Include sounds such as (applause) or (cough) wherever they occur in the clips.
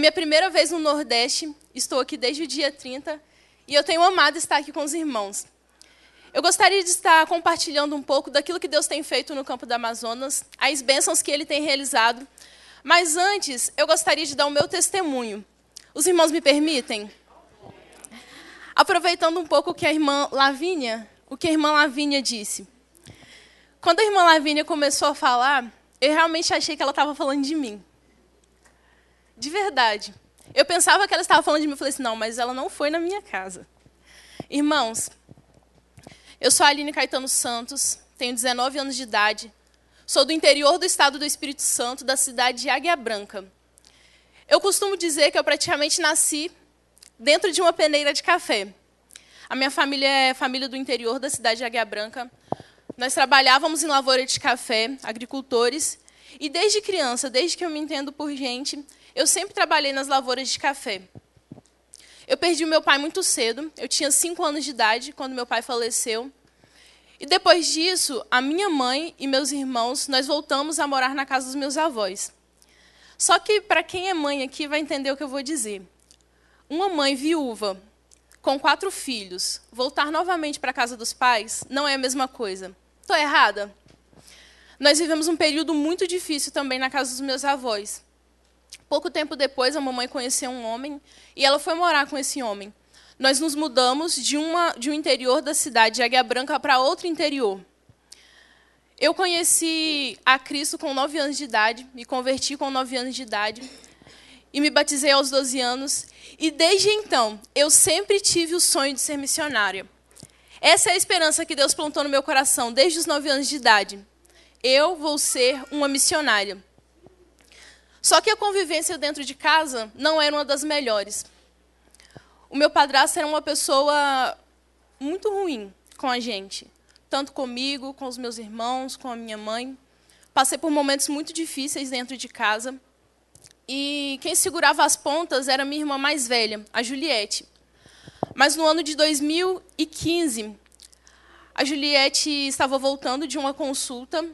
minha primeira vez no Nordeste, estou aqui desde o dia 30 e eu tenho amado estar aqui com os irmãos. Eu gostaria de estar compartilhando um pouco daquilo que Deus tem feito no campo do Amazonas, as bênçãos que Ele tem realizado. Mas antes, eu gostaria de dar o meu testemunho. Os irmãos me permitem? Aproveitando um pouco o que a irmã Lavínia, o que a irmã Lavínia disse. Quando a irmã Lavínia começou a falar, eu realmente achei que ela estava falando de mim. De verdade. Eu pensava que ela estava falando de mim, eu falei assim, não, mas ela não foi na minha casa. Irmãos, eu sou a Aline Caetano Santos, tenho 19 anos de idade, sou do interior do estado do Espírito Santo, da cidade de Águia Branca. Eu costumo dizer que eu praticamente nasci dentro de uma peneira de café. A minha família é família do interior da cidade de Águia Branca. Nós trabalhávamos em lavoura de café, agricultores, e desde criança, desde que eu me entendo por gente, eu sempre trabalhei nas lavouras de café. Eu perdi meu pai muito cedo. Eu tinha cinco anos de idade quando meu pai faleceu. E depois disso, a minha mãe e meus irmãos, nós voltamos a morar na casa dos meus avós. Só que, para quem é mãe aqui, vai entender o que eu vou dizer. Uma mãe viúva, com quatro filhos, voltar novamente para a casa dos pais não é a mesma coisa. Estou errada? Nós vivemos um período muito difícil também na casa dos meus avós. Pouco tempo depois, a mamãe conheceu um homem e ela foi morar com esse homem. Nós nos mudamos de, uma, de um interior da cidade de Águia Branca para outro interior. Eu conheci a Cristo com 9 anos de idade, me converti com 9 anos de idade e me batizei aos 12 anos. E desde então, eu sempre tive o sonho de ser missionária. Essa é a esperança que Deus plantou no meu coração desde os 9 anos de idade. Eu vou ser uma missionária. Só que a convivência dentro de casa não era uma das melhores. O meu padrasto era uma pessoa muito ruim com a gente, tanto comigo, com os meus irmãos, com a minha mãe. Passei por momentos muito difíceis dentro de casa. E quem segurava as pontas era minha irmã mais velha, a Juliette. Mas no ano de 2015, a Juliette estava voltando de uma consulta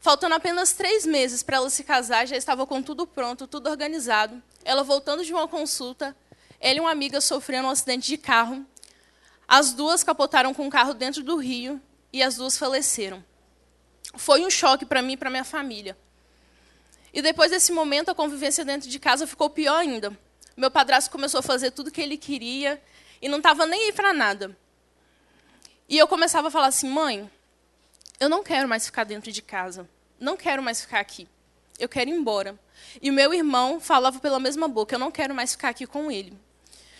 Faltando apenas três meses para ela se casar, já estava com tudo pronto, tudo organizado. Ela voltando de uma consulta, ela e uma amiga sofreram um acidente de carro. As duas capotaram com o carro dentro do rio e as duas faleceram. Foi um choque para mim e para minha família. E depois desse momento, a convivência dentro de casa ficou pior ainda. Meu padrasto começou a fazer tudo o que ele queria e não estava nem aí para nada. E eu começava a falar assim, mãe, eu não quero mais ficar dentro de casa. Não quero mais ficar aqui. Eu quero ir embora. E o meu irmão falava pela mesma boca, eu não quero mais ficar aqui com ele.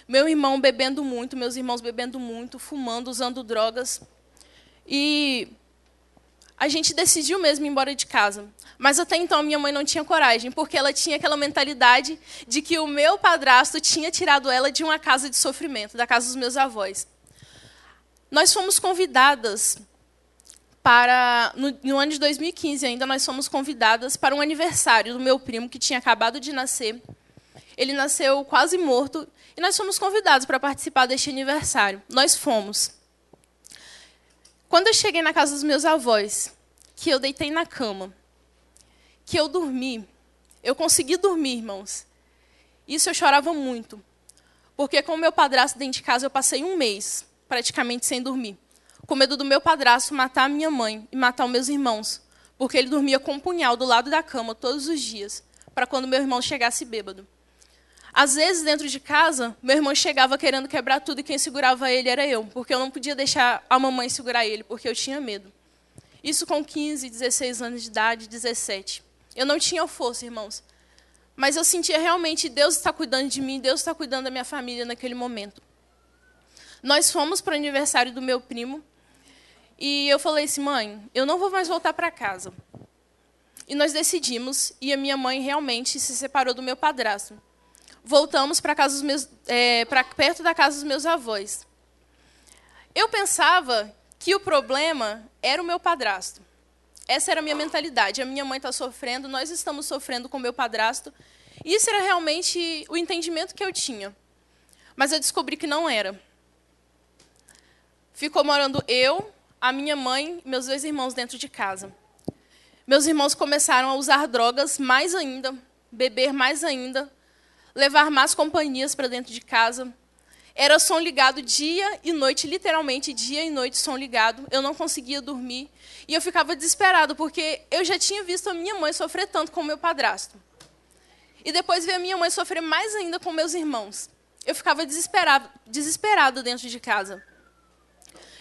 Meu irmão bebendo muito, meus irmãos bebendo muito, fumando, usando drogas. E a gente decidiu mesmo ir embora de casa. Mas até então minha mãe não tinha coragem, porque ela tinha aquela mentalidade de que o meu padrasto tinha tirado ela de uma casa de sofrimento, da casa dos meus avós. Nós fomos convidadas para no, no, ano de 2015 ainda nós fomos convidadas para um aniversário do meu primo que tinha acabado de nascer. Ele nasceu quase morto e nós fomos convidados para participar deste aniversário. Nós fomos. Quando eu cheguei na casa dos meus avós, que eu deitei na cama, que eu dormi, eu consegui dormir, irmãos. Isso eu chorava muito, porque com o meu padrasto dentro de casa eu passei um mês praticamente sem dormir com medo do meu padrasto matar a minha mãe e matar os meus irmãos, porque ele dormia com um punhal do lado da cama todos os dias, para quando meu irmão chegasse bêbado. Às vezes, dentro de casa, meu irmão chegava querendo quebrar tudo e quem segurava ele era eu, porque eu não podia deixar a mamãe segurar ele, porque eu tinha medo. Isso com 15, 16 anos de idade, 17. Eu não tinha força, irmãos. Mas eu sentia realmente Deus está cuidando de mim, Deus está cuidando da minha família naquele momento. Nós fomos para o aniversário do meu primo e eu falei assim, mãe, eu não vou mais voltar para casa. E nós decidimos, e a minha mãe realmente se separou do meu padrasto. Voltamos para casa dos meus, é, para perto da casa dos meus avós. Eu pensava que o problema era o meu padrasto. Essa era a minha mentalidade. A minha mãe está sofrendo, nós estamos sofrendo com o meu padrasto. Isso era realmente o entendimento que eu tinha. Mas eu descobri que não era. Ficou morando eu, a minha mãe e meus dois irmãos dentro de casa. Meus irmãos começaram a usar drogas mais ainda, beber mais ainda, levar más companhias para dentro de casa. Era som ligado dia e noite, literalmente dia e noite som ligado. Eu não conseguia dormir e eu ficava desesperado porque eu já tinha visto a minha mãe sofrer tanto com meu padrasto. E depois ver a minha mãe sofrer mais ainda com meus irmãos. Eu ficava desesperado, desesperado dentro de casa.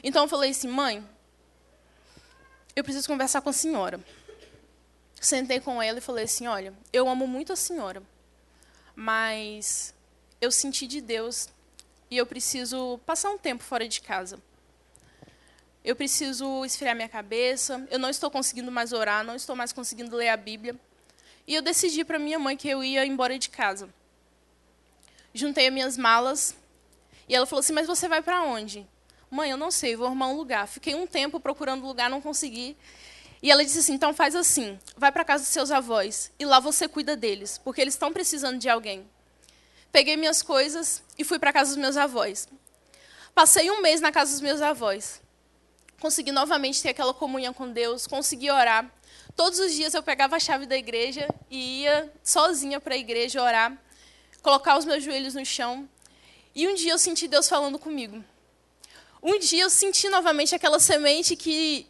Então eu falei assim, mãe, eu preciso conversar com a senhora. Sentei com ela e falei assim, olha, eu amo muito a senhora, mas eu senti de Deus e eu preciso passar um tempo fora de casa. Eu preciso esfriar minha cabeça, eu não estou conseguindo mais orar, não estou mais conseguindo ler a Bíblia. E eu decidi para minha mãe que eu ia embora de casa. Juntei as minhas malas e ela falou assim: Mas você vai para onde? Mãe, eu não sei, vou arrumar um lugar. Fiquei um tempo procurando lugar, não consegui. E ela disse assim: Então faz assim, vai para casa dos seus avós e lá você cuida deles, porque eles estão precisando de alguém. Peguei minhas coisas e fui para casa dos meus avós. Passei um mês na casa dos meus avós. Consegui novamente ter aquela comunhão com Deus, consegui orar. Todos os dias eu pegava a chave da igreja e ia sozinha para a igreja orar, colocar os meus joelhos no chão. E um dia eu senti Deus falando comigo. Um dia eu senti novamente aquela semente que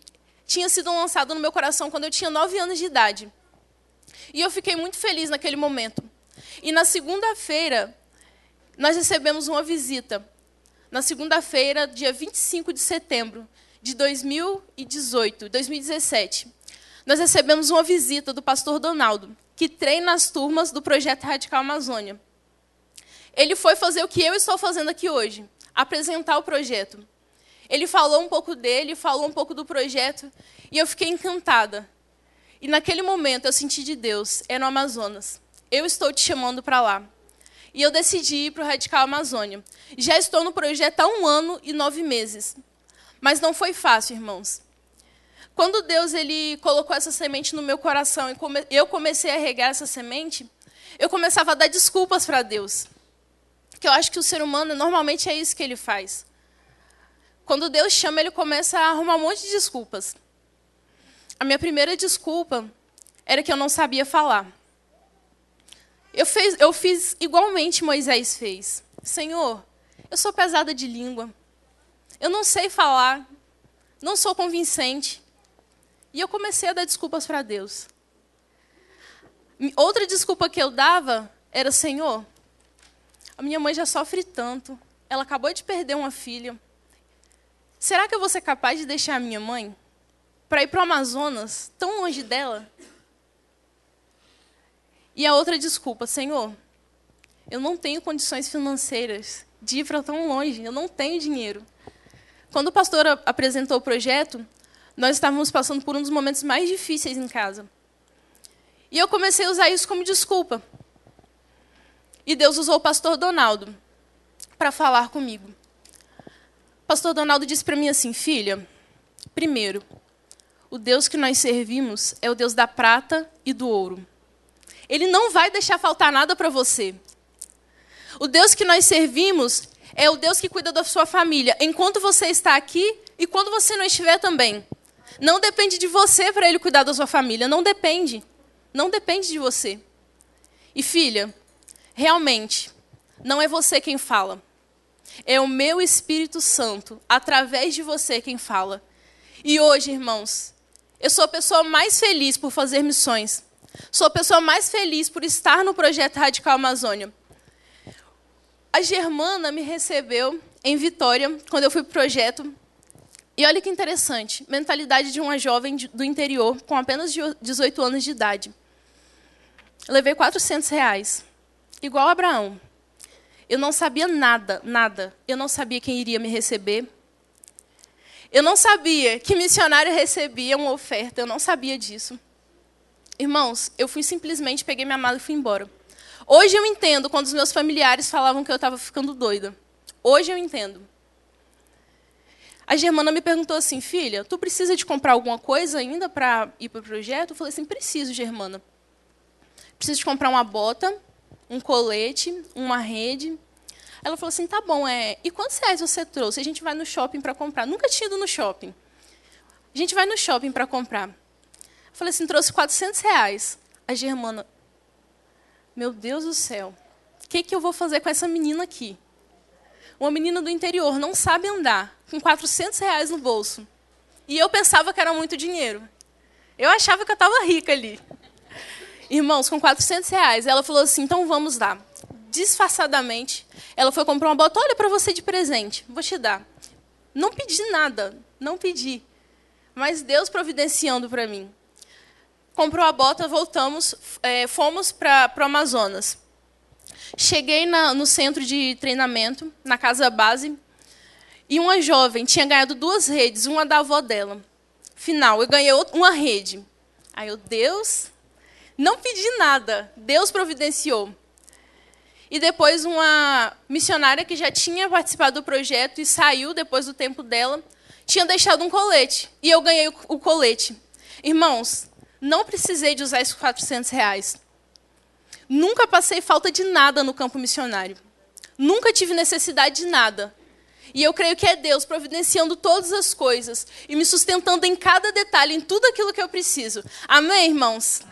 tinha sido lançada no meu coração quando eu tinha nove anos de idade. E eu fiquei muito feliz naquele momento. E na segunda-feira, nós recebemos uma visita. Na segunda-feira, dia 25 de setembro de 2018, 2017, nós recebemos uma visita do pastor Donaldo, que treina as turmas do projeto Radical Amazônia. Ele foi fazer o que eu estou fazendo aqui hoje, apresentar o projeto. Ele falou um pouco dele, falou um pouco do projeto, e eu fiquei encantada. E naquele momento eu senti de Deus, é no Amazonas eu estou te chamando para lá. E eu decidi ir para o Radical Amazônia. Já estou no projeto há um ano e nove meses. Mas não foi fácil, irmãos. Quando Deus ele colocou essa semente no meu coração e eu comecei a regar essa semente, eu começava a dar desculpas para Deus. Que eu acho que o ser humano normalmente é isso que ele faz. Quando Deus chama, ele começa a arrumar um monte de desculpas. A minha primeira desculpa era que eu não sabia falar. Eu, fez, eu fiz igualmente Moisés fez. Senhor, eu sou pesada de língua. Eu não sei falar. Não sou convincente. E eu comecei a dar desculpas para Deus. Outra desculpa que eu dava era: Senhor, a minha mãe já sofre tanto. Ela acabou de perder uma filha. Será que eu vou ser capaz de deixar a minha mãe para ir para o Amazonas, tão longe dela? E a outra desculpa, Senhor, eu não tenho condições financeiras de ir para tão longe, eu não tenho dinheiro. Quando o pastor apresentou o projeto, nós estávamos passando por um dos momentos mais difíceis em casa. E eu comecei a usar isso como desculpa. E Deus usou o pastor Donaldo para falar comigo. Pastor Donaldo disse para mim assim: Filha, primeiro, o Deus que nós servimos é o Deus da prata e do ouro. Ele não vai deixar faltar nada para você. O Deus que nós servimos é o Deus que cuida da sua família, enquanto você está aqui e quando você não estiver também. Não depende de você para ele cuidar da sua família, não depende. Não depende de você. E filha, realmente, não é você quem fala. É o meu Espírito Santo, através de você, quem fala. E hoje, irmãos, eu sou a pessoa mais feliz por fazer missões. Sou a pessoa mais feliz por estar no projeto Radical Amazônia. A Germana me recebeu em Vitória, quando eu fui para o projeto. E olha que interessante, mentalidade de uma jovem do interior com apenas 18 anos de idade. Levei 400 reais, igual Abraão. Eu não sabia nada, nada. Eu não sabia quem iria me receber. Eu não sabia que missionário recebia uma oferta, eu não sabia disso. Irmãos, eu fui simplesmente, peguei minha mala e fui embora. Hoje eu entendo quando os meus familiares falavam que eu estava ficando doida. Hoje eu entendo. A Germana me perguntou assim, filha, tu precisa de comprar alguma coisa ainda para ir para o projeto? Eu falei assim, preciso, Germana. Preciso de comprar uma bota, um colete, uma rede. Ela falou assim, tá bom, é. E quantos reais você trouxe? A gente vai no shopping para comprar. Nunca tinha ido no shopping. A gente vai no shopping para comprar. Falei assim, trouxe 400 reais. A Germana, meu Deus do céu. que, que eu vou fazer com essa menina aqui? Uma menina do interior, não sabe andar, com 400 reais no bolso. E eu pensava que era muito dinheiro. Eu achava que eu estava rica ali. Irmãos, com 400 reais, ela falou assim: então vamos lá. Disfarçadamente, ela foi comprar uma bota. Olha para você de presente, vou te dar. Não pedi nada, não pedi. Mas Deus providenciando para mim. Comprou a bota, voltamos, é, fomos para o Amazonas. Cheguei na, no centro de treinamento, na casa base, e uma jovem tinha ganhado duas redes, uma da avó dela. Final, eu ganhei uma rede. Aí eu, Deus, não pedi nada, Deus providenciou. E depois uma missionária que já tinha participado do projeto e saiu depois do tempo dela, tinha deixado um colete. E eu ganhei o colete. Irmãos, não precisei de usar esses 400 reais. Nunca passei falta de nada no campo missionário. Nunca tive necessidade de nada. E eu creio que é Deus providenciando todas as coisas e me sustentando em cada detalhe, em tudo aquilo que eu preciso. Amém, irmãos?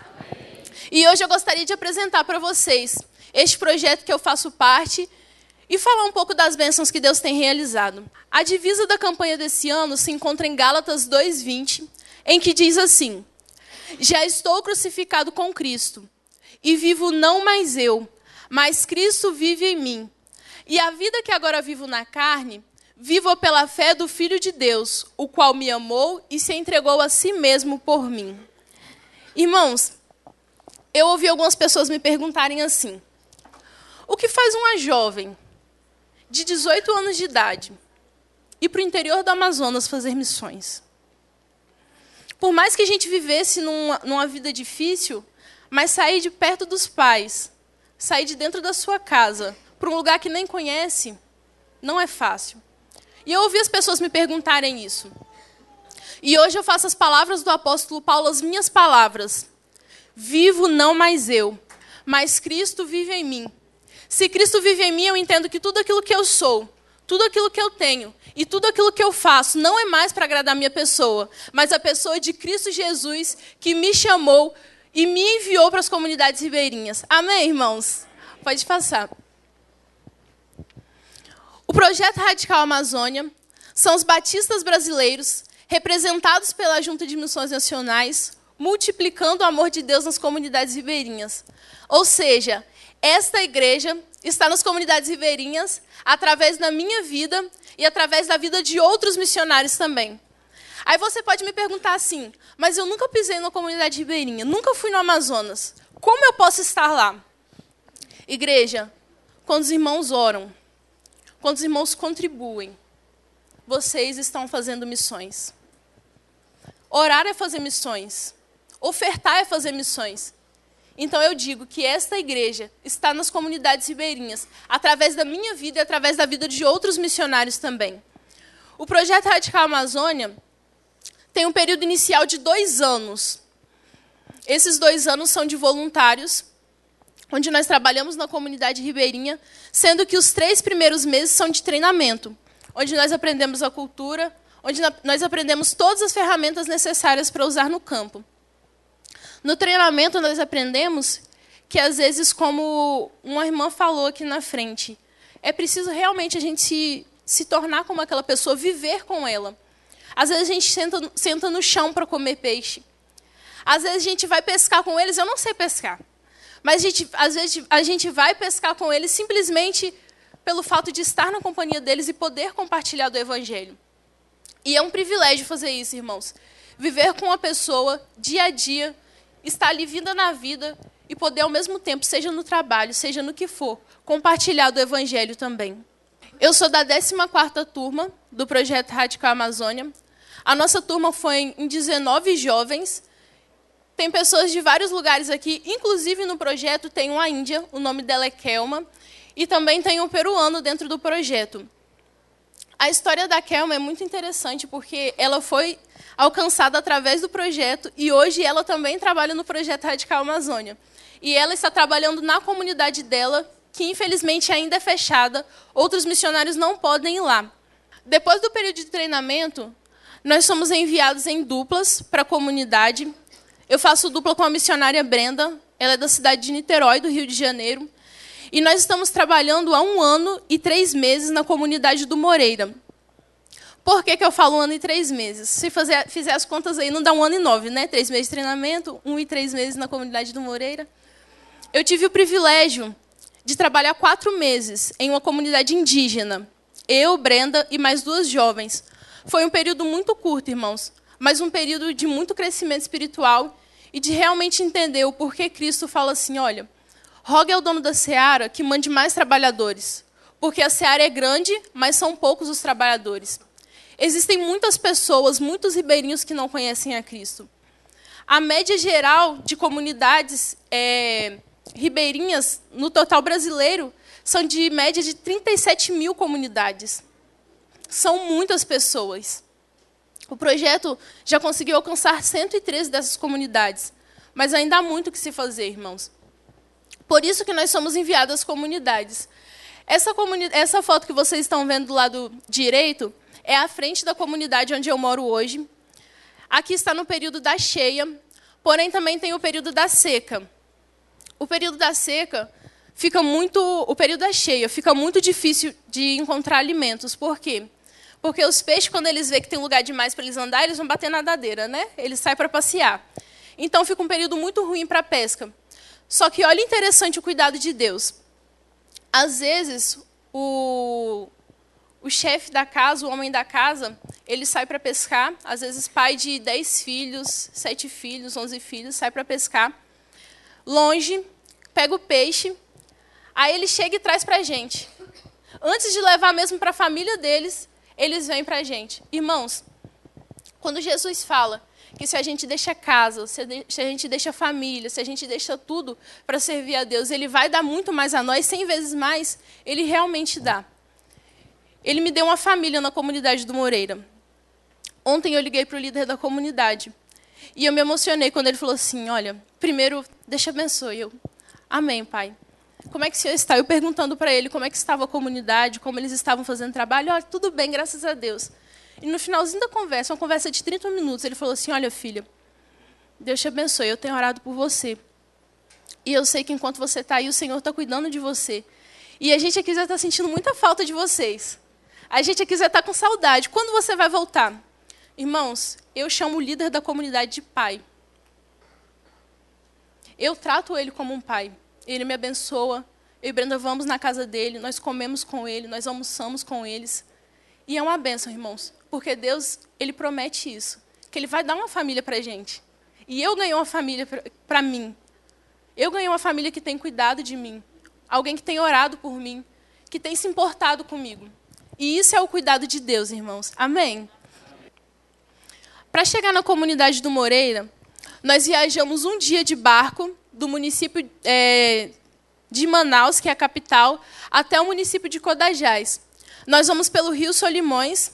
E hoje eu gostaria de apresentar para vocês este projeto que eu faço parte e falar um pouco das bênçãos que Deus tem realizado. A divisa da campanha desse ano se encontra em Gálatas 2:20, em que diz assim: Já estou crucificado com Cristo e vivo não mais eu, mas Cristo vive em mim. E a vida que agora vivo na carne, vivo pela fé do Filho de Deus, o qual me amou e se entregou a si mesmo por mim. Irmãos, eu ouvi algumas pessoas me perguntarem assim: o que faz uma jovem de 18 anos de idade ir para o interior do Amazonas fazer missões? Por mais que a gente vivesse numa, numa vida difícil, mas sair de perto dos pais, sair de dentro da sua casa, para um lugar que nem conhece, não é fácil. E eu ouvi as pessoas me perguntarem isso. E hoje eu faço as palavras do apóstolo Paulo as minhas palavras. Vivo não mais eu, mas Cristo vive em mim. Se Cristo vive em mim, eu entendo que tudo aquilo que eu sou, tudo aquilo que eu tenho e tudo aquilo que eu faço não é mais para agradar a minha pessoa, mas a pessoa de Cristo Jesus que me chamou, e me enviou para as comunidades ribeirinhas. Amém, irmãos? Pode passar. O projeto Radical Amazônia são os batistas brasileiros, representados pela Junta de Missões Nacionais, multiplicando o amor de Deus nas comunidades ribeirinhas. Ou seja, esta igreja está nas comunidades ribeirinhas através da minha vida e através da vida de outros missionários também. Aí você pode me perguntar assim, mas eu nunca pisei numa comunidade ribeirinha, nunca fui no Amazonas. Como eu posso estar lá? Igreja, quando os irmãos oram, quando os irmãos contribuem, vocês estão fazendo missões. Orar é fazer missões. Ofertar é fazer missões. Então eu digo que esta igreja está nas comunidades ribeirinhas, através da minha vida e através da vida de outros missionários também. O projeto Radical Amazônia tem um período inicial de dois anos. Esses dois anos são de voluntários, onde nós trabalhamos na comunidade ribeirinha, sendo que os três primeiros meses são de treinamento, onde nós aprendemos a cultura, onde nós aprendemos todas as ferramentas necessárias para usar no campo. No treinamento, nós aprendemos que, às vezes, como uma irmã falou aqui na frente, é preciso realmente a gente se, se tornar como aquela pessoa, viver com ela. Às vezes a gente senta, senta no chão para comer peixe. Às vezes a gente vai pescar com eles, eu não sei pescar. Mas a gente, às vezes a gente vai pescar com eles simplesmente pelo fato de estar na companhia deles e poder compartilhar do Evangelho. E é um privilégio fazer isso, irmãos. Viver com uma pessoa dia a dia, estar ali vinda na vida e poder, ao mesmo tempo, seja no trabalho, seja no que for, compartilhar do Evangelho também. Eu sou da 14ª turma do projeto Radical Amazônia. A nossa turma foi em 19 jovens. Tem pessoas de vários lugares aqui, inclusive no projeto tem uma índia, o nome dela é Kelma, e também tem um peruano dentro do projeto. A história da Kelma é muito interessante porque ela foi alcançada através do projeto e hoje ela também trabalha no projeto Radical Amazônia. E ela está trabalhando na comunidade dela, que infelizmente ainda é fechada, outros missionários não podem ir lá. Depois do período de treinamento, nós somos enviados em duplas para a comunidade. Eu faço dupla com a missionária Brenda, ela é da cidade de Niterói, do Rio de Janeiro. E nós estamos trabalhando há um ano e três meses na comunidade do Moreira. Por que, que eu falo um ano e três meses? Se fazer, fizer as contas aí, não dá um ano e nove, né? Três meses de treinamento, um e três meses na comunidade do Moreira. Eu tive o privilégio de trabalhar quatro meses em uma comunidade indígena. Eu, Brenda e mais duas jovens. Foi um período muito curto, irmãos, mas um período de muito crescimento espiritual e de realmente entender o porquê Cristo fala assim: olha, rogue ao dono da seara que mande mais trabalhadores, porque a seara é grande, mas são poucos os trabalhadores. Existem muitas pessoas, muitos ribeirinhos que não conhecem a Cristo. A média geral de comunidades é, ribeirinhas no total brasileiro são de média de 37 mil comunidades. São muitas pessoas. O projeto já conseguiu alcançar 113 dessas comunidades, mas ainda há muito que se fazer, irmãos. Por isso que nós somos enviados às comunidades. Essa, comuni essa foto que vocês estão vendo do lado direito é a frente da comunidade onde eu moro hoje. Aqui está no período da cheia, porém também tem o período da seca. O período da seca fica muito, o período da cheia fica muito difícil de encontrar alimentos. Por quê? Porque os peixes, quando eles veem que tem lugar demais para eles andar, eles vão bater na nadadeira, né? Eles saem para passear. Então fica um período muito ruim para a pesca. Só que olha interessante o cuidado de Deus. Às vezes, o, o chefe da casa, o homem da casa, ele sai para pescar. Às vezes, pai de 10 filhos, 7 filhos, 11 filhos, sai para pescar. Longe, pega o peixe, aí ele chega e traz para a gente. Antes de levar mesmo para a família deles, eles vêm para a gente. Irmãos, quando Jesus fala que se a gente deixa casa, se a gente deixa família, se a gente deixa tudo para servir a Deus, Ele vai dar muito mais a nós, cem vezes mais, Ele realmente dá. Ele me deu uma família na comunidade do Moreira. Ontem eu liguei para o líder da comunidade. E eu me emocionei quando ele falou assim: Olha, primeiro, deixa abençoe. Eu, Amém, Pai como é que o senhor está? Eu perguntando para ele como é que estava a comunidade, como eles estavam fazendo trabalho. Olha, tudo bem, graças a Deus. E no finalzinho da conversa, uma conversa de 30 minutos, ele falou assim: Olha, filha, Deus te abençoe, eu tenho orado por você. E eu sei que enquanto você está aí, o Senhor está cuidando de você. E a gente aqui já está sentindo muita falta de vocês. A gente aqui já está com saudade. Quando você vai voltar? Irmãos, eu chamo o líder da comunidade de pai. Eu trato ele como um pai ele me abençoa. Eu e Brenda vamos na casa dele, nós comemos com ele, nós almoçamos com eles. E é uma benção, irmãos, porque Deus, ele promete isso, que ele vai dar uma família para gente. E eu ganhei uma família para mim. Eu ganhei uma família que tem cuidado de mim, alguém que tem orado por mim, que tem se importado comigo. E isso é o cuidado de Deus, irmãos. Amém. Para chegar na comunidade do Moreira, nós viajamos um dia de barco do município é, de Manaus, que é a capital, até o município de Codajás. Nós vamos pelo Rio Solimões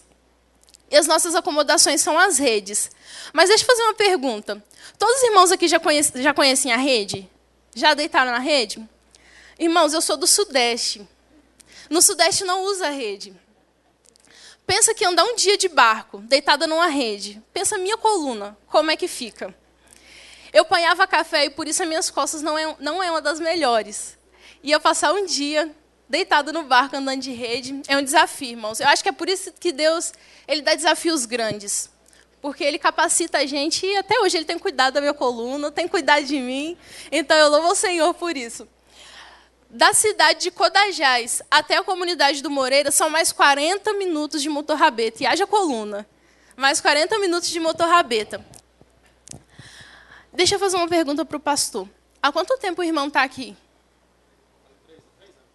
e as nossas acomodações são as redes. Mas deixa eu fazer uma pergunta. Todos os irmãos aqui já, conhecem, já conhecem a rede? Já deitaram na rede? Irmãos, eu sou do Sudeste. No Sudeste não usa rede. Pensa que andar um dia de barco, deitada numa rede. Pensa minha coluna, como é que fica? Eu apanhava café e por isso as minhas costas não é, não é uma das melhores. E eu passar um dia deitado no barco andando de rede é um desafio, irmãos. Eu acho que é por isso que Deus ele dá desafios grandes. Porque ele capacita a gente e até hoje ele tem cuidado da minha coluna, tem cuidado de mim. Então eu louvo o Senhor por isso. Da cidade de Codajás até a comunidade do Moreira são mais 40 minutos de motorrabeta. E haja coluna. Mais 40 minutos de motorrabeta. Deixa eu fazer uma pergunta para o pastor. Há quanto tempo o irmão está aqui?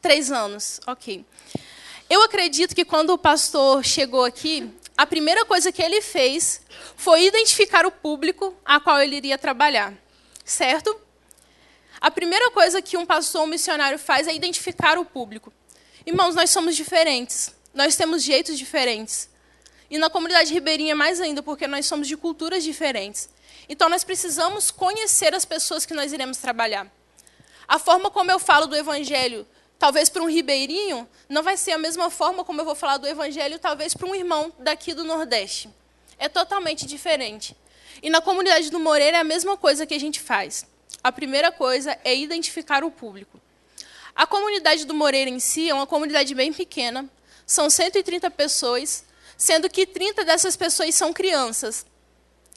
Três anos, ok. Eu acredito que quando o pastor chegou aqui, a primeira coisa que ele fez foi identificar o público a qual ele iria trabalhar. Certo? A primeira coisa que um pastor ou um missionário faz é identificar o público. Irmãos, nós somos diferentes. Nós temos jeitos diferentes. E na comunidade ribeirinha mais ainda, porque nós somos de culturas diferentes. Então, nós precisamos conhecer as pessoas que nós iremos trabalhar. A forma como eu falo do Evangelho, talvez para um ribeirinho, não vai ser a mesma forma como eu vou falar do Evangelho, talvez para um irmão daqui do Nordeste. É totalmente diferente. E na comunidade do Moreira é a mesma coisa que a gente faz. A primeira coisa é identificar o público. A comunidade do Moreira em si é uma comunidade bem pequena, são 130 pessoas, sendo que 30 dessas pessoas são crianças.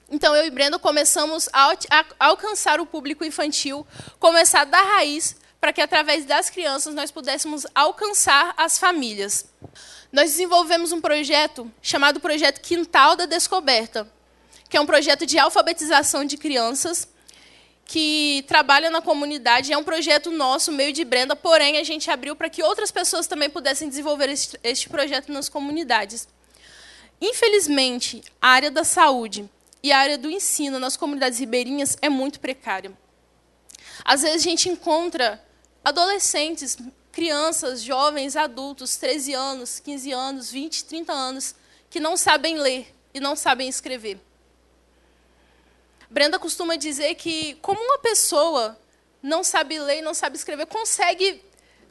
Então, eu e Brenda começamos a, alcançar o público infantil, começar da raiz, para que, através das crianças, nós pudéssemos alcançar as famílias. Nós desenvolvemos um projeto chamado Projeto Quintal da Descoberta, que é um projeto de alfabetização de crianças, que trabalha na comunidade. É um projeto nosso, meio de Brenda, porém, a gente abriu para que outras pessoas também pudessem desenvolver este, este projeto nas comunidades. Infelizmente, a área da saúde e a área do ensino nas comunidades ribeirinhas é muito precária. Às vezes a gente encontra adolescentes, crianças, jovens, adultos, 13 anos, 15 anos, 20, 30 anos, que não sabem ler e não sabem escrever. Brenda costuma dizer que, como uma pessoa não sabe ler não sabe escrever, consegue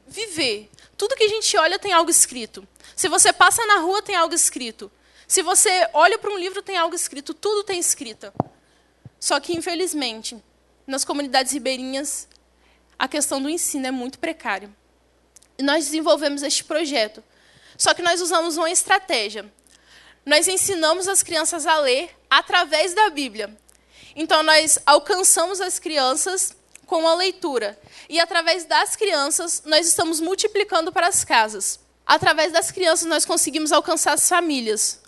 viver. Tudo que a gente olha tem algo escrito. Se você passa na rua, tem algo escrito. Se você olha para um livro, tem algo escrito, tudo tem escrita. Só que, infelizmente, nas comunidades ribeirinhas, a questão do ensino é muito precária. E nós desenvolvemos este projeto. Só que nós usamos uma estratégia. Nós ensinamos as crianças a ler através da Bíblia. Então, nós alcançamos as crianças com a leitura. E, através das crianças, nós estamos multiplicando para as casas. Através das crianças, nós conseguimos alcançar as famílias.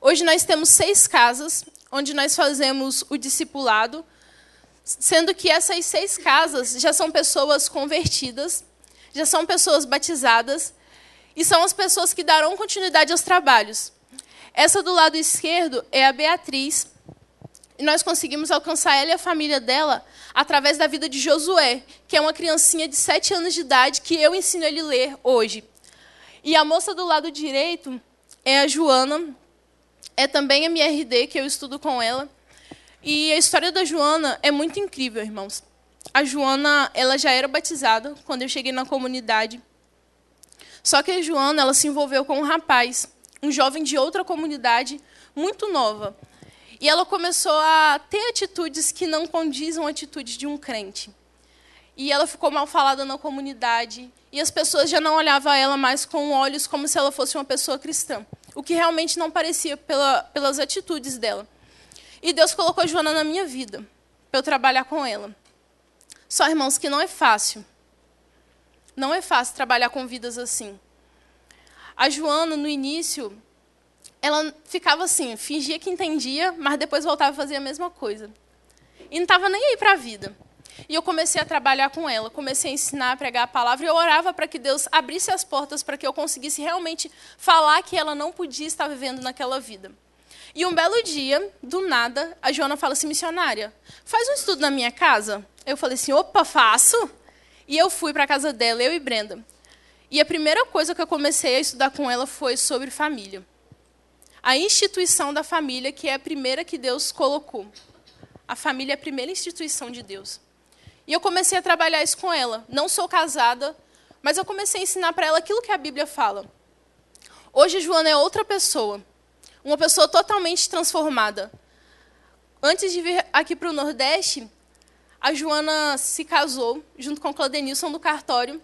Hoje nós temos seis casas onde nós fazemos o discipulado, sendo que essas seis casas já são pessoas convertidas, já são pessoas batizadas e são as pessoas que darão continuidade aos trabalhos. Essa do lado esquerdo é a Beatriz, e nós conseguimos alcançar ela e a família dela através da vida de Josué, que é uma criancinha de sete anos de idade que eu ensino ele a ler hoje. E a moça do lado direito é a Joana, é também a minha RD, que eu estudo com ela. E a história da Joana é muito incrível, irmãos. A Joana, ela já era batizada quando eu cheguei na comunidade. Só que a Joana, ela se envolveu com um rapaz, um jovem de outra comunidade, muito nova. E ela começou a ter atitudes que não condizem a atitude de um crente. E ela ficou mal falada na comunidade. E as pessoas já não olhavam ela mais com olhos como se ela fosse uma pessoa cristã o que realmente não parecia pela, pelas atitudes dela. E Deus colocou a Joana na minha vida, para eu trabalhar com ela. Só, irmãos, que não é fácil. Não é fácil trabalhar com vidas assim. A Joana, no início, ela ficava assim, fingia que entendia, mas depois voltava a fazer a mesma coisa. E não estava nem aí para a vida. E eu comecei a trabalhar com ela, comecei a ensinar, a pregar a palavra, e eu orava para que Deus abrisse as portas para que eu conseguisse realmente falar que ela não podia estar vivendo naquela vida. E um belo dia, do nada, a Joana fala assim: missionária, faz um estudo na minha casa? Eu falei assim: opa, faço. E eu fui para a casa dela, eu e Brenda. E a primeira coisa que eu comecei a estudar com ela foi sobre família. A instituição da família, que é a primeira que Deus colocou. A família é a primeira instituição de Deus. E eu comecei a trabalhar isso com ela. Não sou casada, mas eu comecei a ensinar para ela aquilo que a Bíblia fala. Hoje Joana é outra pessoa, uma pessoa totalmente transformada. Antes de vir aqui para o Nordeste, a Joana se casou junto com o Claudenilson do cartório.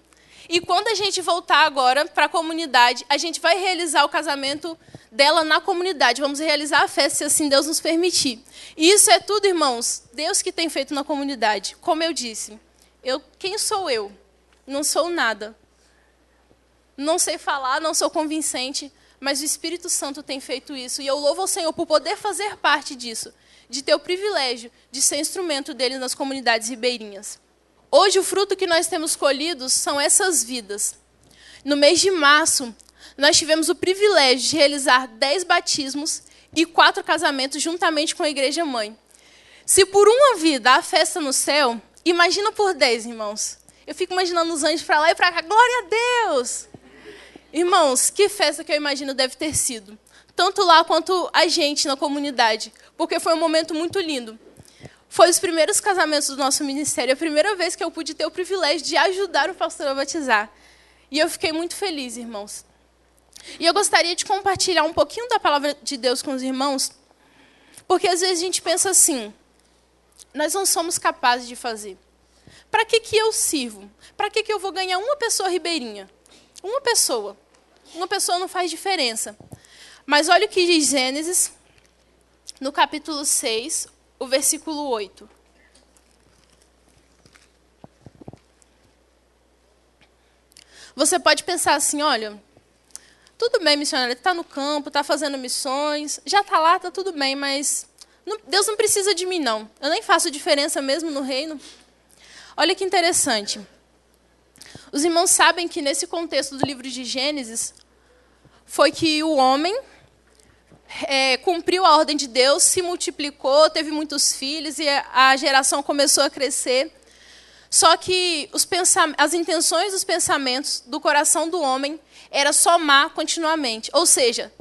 E quando a gente voltar agora para a comunidade, a gente vai realizar o casamento dela na comunidade. Vamos realizar a festa, se assim Deus nos permitir. E isso é tudo, irmãos, Deus que tem feito na comunidade. Como eu disse, eu, quem sou eu? Não sou nada. Não sei falar, não sou convincente, mas o Espírito Santo tem feito isso. E eu louvo ao Senhor por poder fazer parte disso, de ter o privilégio de ser instrumento dele nas comunidades ribeirinhas. Hoje, o fruto que nós temos colhido são essas vidas. No mês de março, nós tivemos o privilégio de realizar dez batismos e quatro casamentos juntamente com a igreja mãe. Se por uma vida há festa no céu, imagina por dez, irmãos. Eu fico imaginando os anjos para lá e para cá. Glória a Deus! Irmãos, que festa que eu imagino deve ter sido. Tanto lá quanto a gente na comunidade. Porque foi um momento muito lindo. Foi os primeiros casamentos do nosso ministério. A primeira vez que eu pude ter o privilégio de ajudar o pastor a batizar. E eu fiquei muito feliz, irmãos. E eu gostaria de compartilhar um pouquinho da palavra de Deus com os irmãos, porque às vezes a gente pensa assim: nós não somos capazes de fazer. para que, que eu sirvo? Para que, que eu vou ganhar uma pessoa ribeirinha? Uma pessoa. Uma pessoa não faz diferença. Mas olha o que diz Gênesis, no capítulo 6, o versículo 8. Você pode pensar assim, olha, tudo bem, missionário, está no campo, está fazendo missões, já está lá, está tudo bem, mas não, Deus não precisa de mim, não. Eu nem faço diferença mesmo no reino. Olha que interessante. Os irmãos sabem que nesse contexto do livro de Gênesis, foi que o homem é, cumpriu a ordem de Deus, se multiplicou, teve muitos filhos e a geração começou a crescer. Só que as intenções os pensamentos do coração do homem era somar continuamente. Ou seja,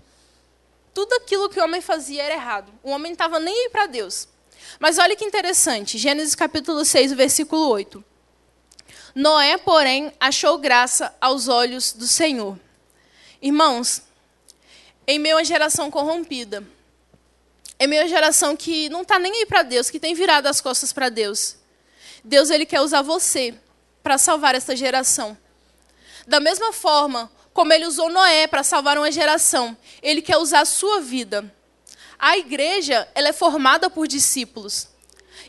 tudo aquilo que o homem fazia era errado. O homem não estava nem aí para Deus. Mas olha que interessante, Gênesis capítulo 6, versículo 8. Noé, porém, achou graça aos olhos do Senhor. Irmãos, em meio à geração corrompida, em meio à geração que não está nem aí para Deus, que tem virado as costas para Deus, Deus ele quer usar você para salvar essa geração. Da mesma forma como ele usou Noé para salvar uma geração, ele quer usar a sua vida. A igreja ela é formada por discípulos.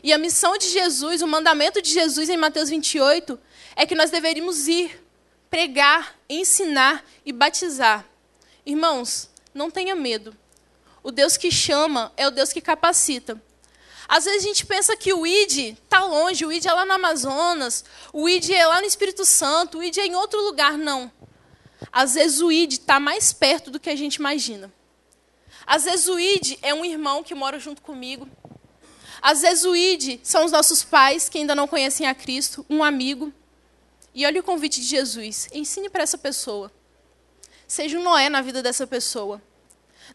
E a missão de Jesus, o mandamento de Jesus em Mateus 28, é que nós deveríamos ir, pregar, ensinar e batizar. Irmãos, não tenha medo. O Deus que chama é o Deus que capacita. Às vezes a gente pensa que o ID está longe, o ID é lá no Amazonas, o ID é lá no Espírito Santo, o ID é em outro lugar. Não. Às vezes o ID está mais perto do que a gente imagina. Às vezes o ID é um irmão que mora junto comigo. Às vezes o ID são os nossos pais que ainda não conhecem a Cristo, um amigo. E olha o convite de Jesus: ensine para essa pessoa. Seja um Noé na vida dessa pessoa.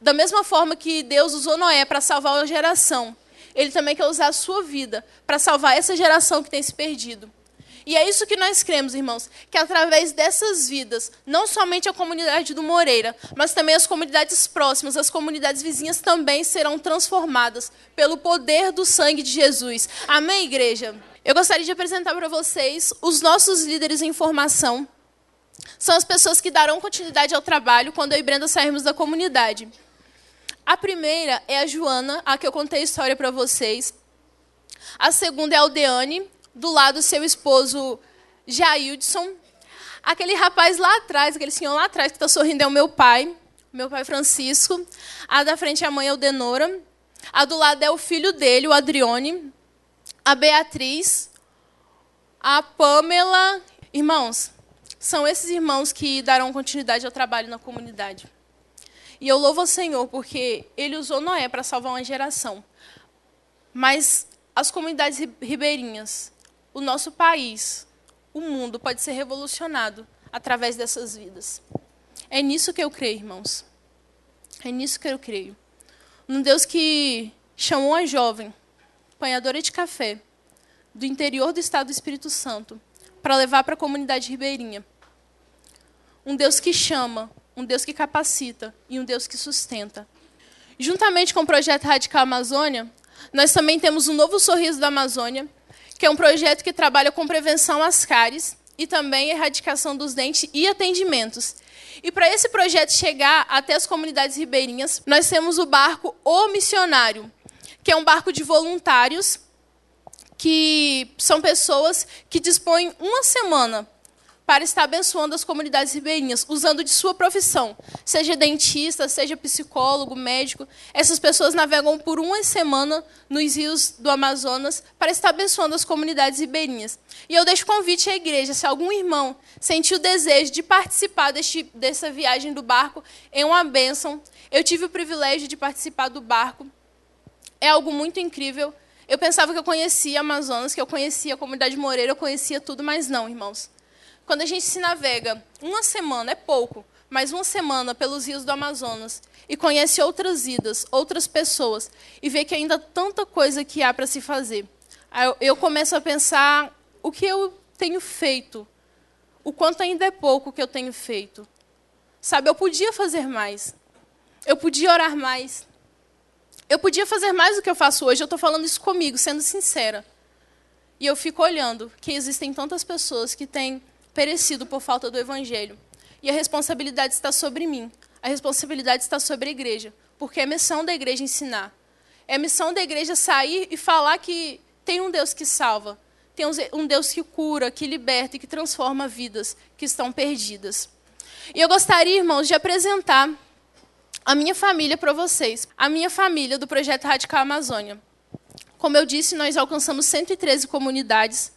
Da mesma forma que Deus usou Noé para salvar a geração, ele também quer usar a sua vida para salvar essa geração que tem se perdido. E é isso que nós cremos, irmãos, que através dessas vidas, não somente a comunidade do Moreira, mas também as comunidades próximas, as comunidades vizinhas também serão transformadas pelo poder do sangue de Jesus. Amém, igreja? Eu gostaria de apresentar para vocês os nossos líderes em formação. São as pessoas que darão continuidade ao trabalho quando eu e Brenda sairmos da comunidade. A primeira é a Joana, a que eu contei a história para vocês. A segunda é a Aldeane, do lado seu esposo Jaildson. Aquele rapaz lá atrás, aquele senhor lá atrás que está sorrindo é o meu pai, meu pai Francisco. A da frente é a mãe Aldenora. A do lado é o filho dele, o Adrione. A Beatriz. A Pamela. Irmãos, são esses irmãos que darão continuidade ao trabalho na comunidade. E eu louvo ao Senhor porque ele usou Noé para salvar uma geração. Mas as comunidades ribeirinhas, o nosso país, o mundo pode ser revolucionado através dessas vidas. É nisso que eu creio, irmãos. É nisso que eu creio. Um Deus que chamou uma jovem, apanhadora de café, do interior do estado do Espírito Santo, para levar para a comunidade ribeirinha. Um Deus que chama um Deus que capacita e um Deus que sustenta. Juntamente com o projeto Radical Amazônia, nós também temos o Novo Sorriso da Amazônia, que é um projeto que trabalha com prevenção às cáries e também erradicação dos dentes e atendimentos. E para esse projeto chegar até as comunidades ribeirinhas, nós temos o barco O Missionário, que é um barco de voluntários, que são pessoas que dispõem uma semana para estar abençoando as comunidades ribeirinhas, usando de sua profissão, seja dentista, seja psicólogo, médico. Essas pessoas navegam por uma semana nos rios do Amazonas para estar abençoando as comunidades ribeirinhas. E eu deixo convite à igreja, se algum irmão sentiu o desejo de participar deste, dessa viagem do barco, é uma bênção. Eu tive o privilégio de participar do barco. É algo muito incrível. Eu pensava que eu conhecia Amazonas, que eu conhecia a comunidade Moreira, eu conhecia tudo, mas não, irmãos. Quando a gente se navega uma semana, é pouco, mas uma semana pelos rios do Amazonas e conhece outras vidas, outras pessoas e vê que ainda tanta coisa que há para se fazer. Eu começo a pensar o que eu tenho feito, o quanto ainda é pouco que eu tenho feito. Sabe, eu podia fazer mais. Eu podia orar mais. Eu podia fazer mais do que eu faço hoje. Eu estou falando isso comigo, sendo sincera. E eu fico olhando que existem tantas pessoas que têm perecido por falta do evangelho. E a responsabilidade está sobre mim. A responsabilidade está sobre a igreja, porque é missão da igreja ensinar. É missão da igreja sair e falar que tem um Deus que salva, tem um Deus que cura, que liberta e que transforma vidas que estão perdidas. E eu gostaria, irmãos, de apresentar a minha família para vocês. A minha família do Projeto Radical Amazônia. Como eu disse, nós alcançamos 113 comunidades,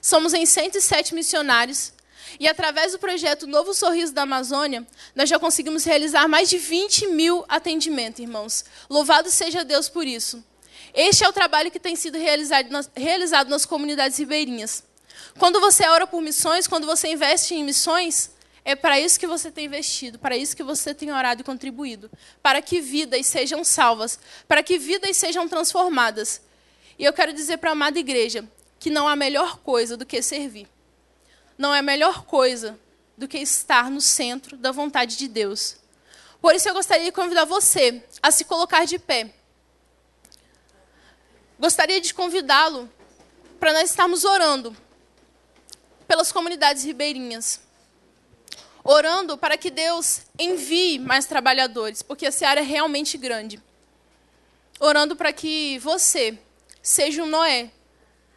somos em 107 missionários, e através do projeto Novo Sorriso da Amazônia, nós já conseguimos realizar mais de 20 mil atendimentos, irmãos. Louvado seja Deus por isso. Este é o trabalho que tem sido realizado nas, realizado nas comunidades ribeirinhas. Quando você ora por missões, quando você investe em missões, é para isso que você tem investido, para isso que você tem orado e contribuído, para que vidas sejam salvas, para que vidas sejam transformadas. E eu quero dizer para a amada igreja que não há melhor coisa do que servir. Não é melhor coisa do que estar no centro da vontade de Deus. Por isso eu gostaria de convidar você a se colocar de pé. Gostaria de convidá-lo para nós estarmos orando pelas comunidades ribeirinhas orando para que Deus envie mais trabalhadores, porque a seara é realmente grande. Orando para que você seja um Noé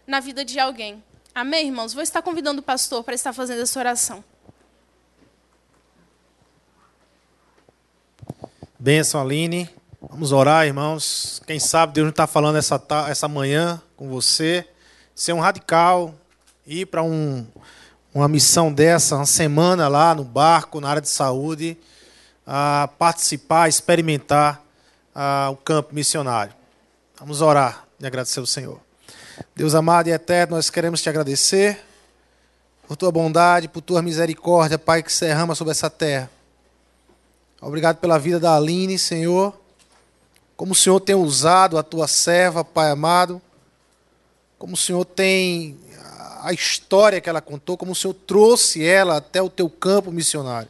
na vida de alguém. Amém, irmãos? Vou estar convidando o pastor para estar fazendo essa oração. Benção, Aline. Vamos orar, irmãos. Quem sabe Deus não está falando essa, essa manhã com você. Ser um radical, ir para um, uma missão dessa, uma semana lá no barco, na área de saúde, a participar, experimentar a, o campo missionário. Vamos orar e agradecer ao Senhor. Deus amado e eterno, nós queremos te agradecer por tua bondade, por tua misericórdia, Pai, que se derrama sobre essa terra. Obrigado pela vida da Aline, Senhor. Como o Senhor tem usado a tua serva, Pai amado. Como o Senhor tem a história que ela contou, como o Senhor trouxe ela até o teu campo missionário,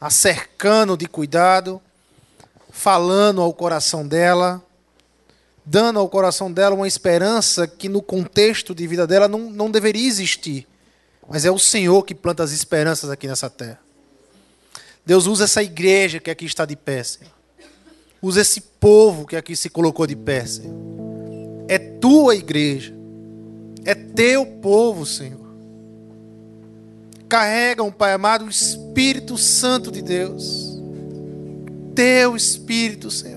a cercando de cuidado, falando ao coração dela, dando ao coração dela uma esperança que no contexto de vida dela não, não deveria existir. Mas é o Senhor que planta as esperanças aqui nessa terra. Deus usa essa igreja que aqui está de pé, Senhor. Usa esse povo que aqui se colocou de pé, Senhor. É tua igreja. É teu povo, Senhor. Carregam, Pai amado, o Espírito Santo de Deus. Teu Espírito, Senhor.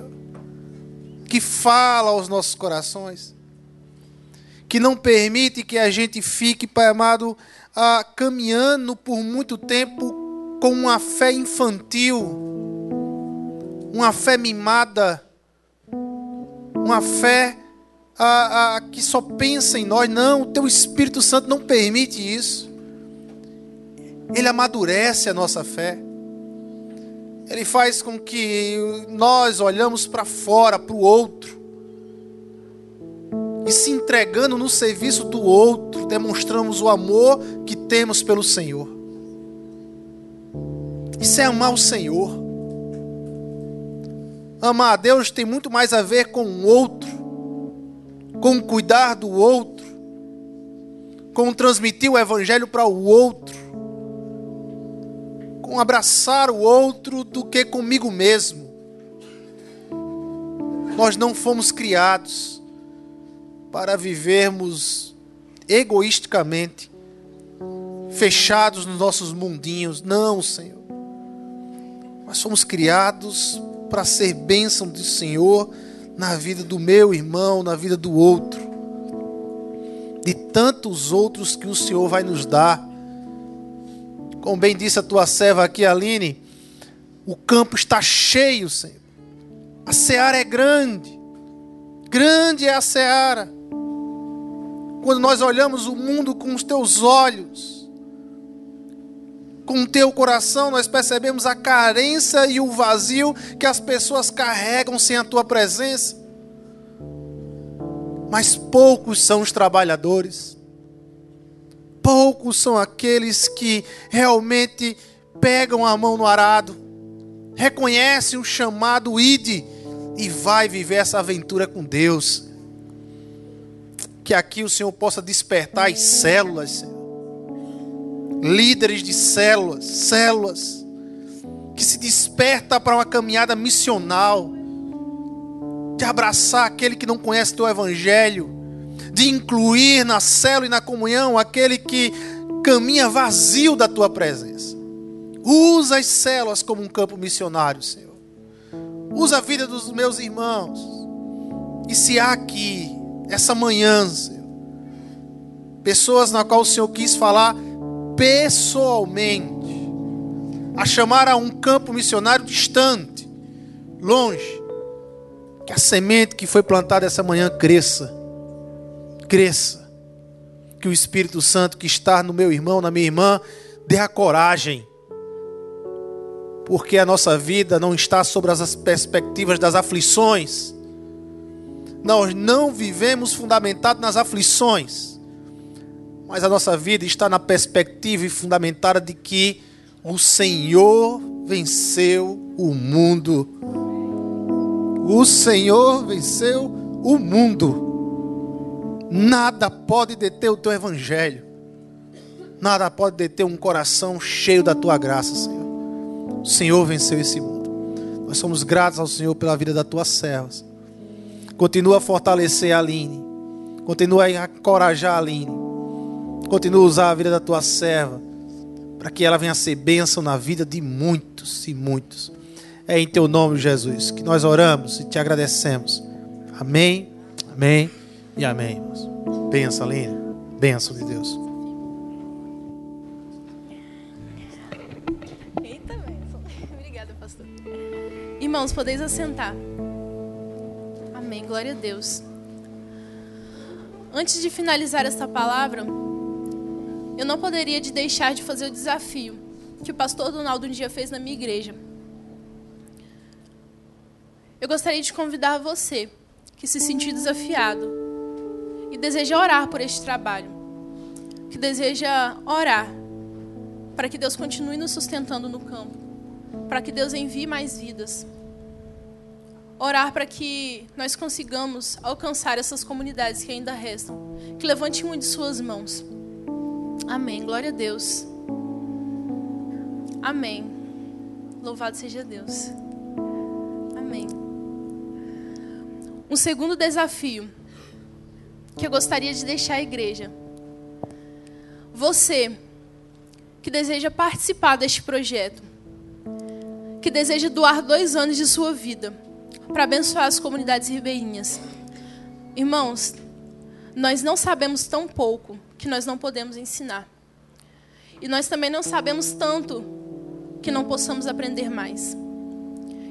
Que fala aos nossos corações. Que não permite que a gente fique, Pai amado, ah, caminhando por muito tempo com uma fé infantil, uma fé mimada, uma fé a, a, que só pensa em nós. Não, o teu Espírito Santo não permite isso. Ele amadurece a nossa fé. Ele faz com que nós olhamos para fora, para o outro. E se entregando no serviço do outro, demonstramos o amor que temos pelo Senhor. Isso é amar o Senhor. Amar a Deus tem muito mais a ver com o outro com cuidar do outro, com transmitir o evangelho para o outro, com abraçar o outro do que comigo mesmo. Nós não fomos criados para vivermos egoisticamente, fechados nos nossos mundinhos. Não, Senhor. Nós fomos criados para ser bênção do Senhor na vida do meu irmão, na vida do outro, de tantos outros que o Senhor vai nos dar. Como bem disse a tua serva aqui, Aline, o campo está cheio, Senhor. A seara é grande, grande é a seara. Quando nós olhamos o mundo com os teus olhos, com o teu coração, nós percebemos a carência e o vazio que as pessoas carregam sem a tua presença. Mas poucos são os trabalhadores, poucos são aqueles que realmente pegam a mão no arado, reconhecem o chamado ide e vai viver essa aventura com Deus. Que aqui o Senhor possa despertar as células. Líderes de células, células que se desperta para uma caminhada missional, de abraçar aquele que não conhece teu evangelho, de incluir na célula e na comunhão aquele que caminha vazio da tua presença. Usa as células como um campo missionário, Senhor. Usa a vida dos meus irmãos. E se há aqui, essa manhã, Senhor, pessoas na qual o Senhor quis falar pessoalmente, a chamar a um campo missionário distante, longe, que a semente que foi plantada essa manhã cresça cresça. Que o Espírito Santo que está no meu irmão, na minha irmã, dê a coragem. Porque a nossa vida não está sobre as perspectivas das aflições. Nós não vivemos fundamentado nas aflições. Mas a nossa vida está na perspectiva e fundamentada de que o Senhor venceu o mundo. O Senhor venceu o mundo. Nada pode deter o teu evangelho. Nada pode deter um coração cheio da tua graça, Senhor. O Senhor venceu esse mundo. Nós somos gratos ao Senhor pela vida das tuas servas. Continua a fortalecer a Aline. Continua a encorajar a Aline. Continua a usar a vida da tua serva. Para que ela venha a ser bênção na vida de muitos e muitos. É em teu nome, Jesus, que nós oramos e te agradecemos. Amém. Amém e amém, irmãos. Benção, Aline. Benção de Deus. Eita, benção. (laughs) Obrigada, pastor. Irmãos, podeis assentar. Amém. Glória a Deus. Antes de finalizar esta palavra, eu não poderia de deixar de fazer o desafio que o pastor Donaldo um dia fez na minha igreja. Eu gostaria de convidar você que se sentir desafiado e deseja orar por este trabalho, que deseja orar para que Deus continue nos sustentando no campo, para que Deus envie mais vidas. Orar para que nós consigamos alcançar essas comunidades que ainda restam. Que levante uma de suas mãos. Amém. Glória a Deus. Amém. Louvado seja Deus. Amém. Um segundo desafio que eu gostaria de deixar à igreja. Você que deseja participar deste projeto, que deseja doar dois anos de sua vida para abençoar as comunidades ribeirinhas. Irmãos, nós não sabemos tão pouco que nós não podemos ensinar. E nós também não sabemos tanto que não possamos aprender mais.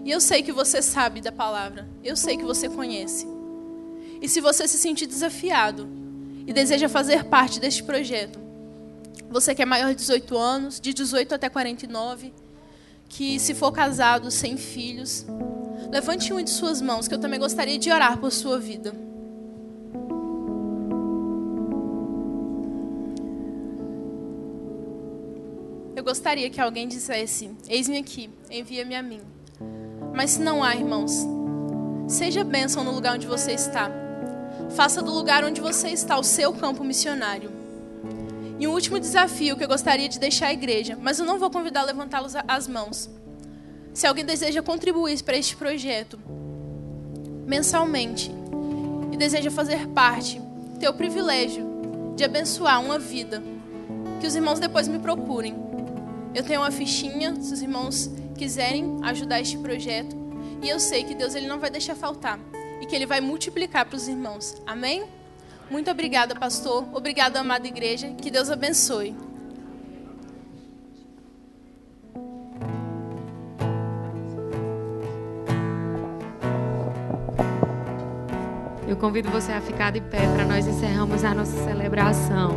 E eu sei que você sabe da palavra, eu sei que você conhece. E se você se sentir desafiado e deseja fazer parte deste projeto, você que é maior de 18 anos, de 18 até 49, que se for casado sem filhos, levante uma de suas mãos, que eu também gostaria de orar por sua vida. Eu gostaria que alguém dissesse: Eis-me aqui, envia-me a mim. Mas se não há, irmãos, seja bênção no lugar onde você está. Faça do lugar onde você está o seu campo missionário. E um último desafio que eu gostaria de deixar à igreja, mas eu não vou convidar a levantá-los as mãos. Se alguém deseja contribuir para este projeto mensalmente e deseja fazer parte, ter o privilégio de abençoar uma vida, que os irmãos depois me procurem. Eu tenho uma fichinha, se os irmãos quiserem ajudar este projeto, e eu sei que Deus ele não vai deixar faltar e que Ele vai multiplicar para os irmãos. Amém? Muito obrigada, pastor. Obrigada, amada igreja. Que Deus abençoe. Eu convido você a ficar de pé para nós encerrarmos a nossa celebração.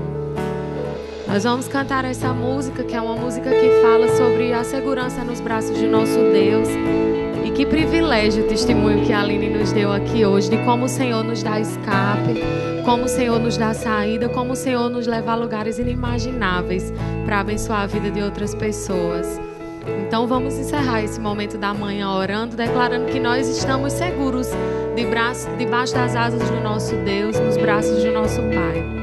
Nós vamos cantar essa música, que é uma música que fala sobre a segurança nos braços de nosso Deus. Que privilégio o testemunho que a Aline nos deu aqui hoje, de como o Senhor nos dá escape, como o Senhor nos dá saída, como o Senhor nos leva a lugares inimagináveis para abençoar a vida de outras pessoas. Então vamos encerrar esse momento da manhã orando, declarando que nós estamos seguros de braço, debaixo das asas do nosso Deus, nos braços do nosso Pai.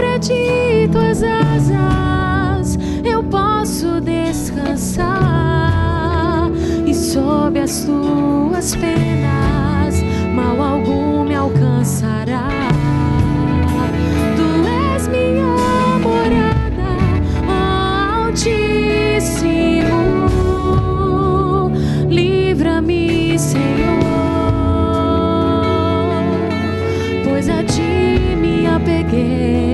sobre ti tuas asas eu posso descansar e sob as tuas penas mal algum me alcançará. Tu és minha morada, Altíssimo, livra-me, Senhor, pois a ti me apeguei.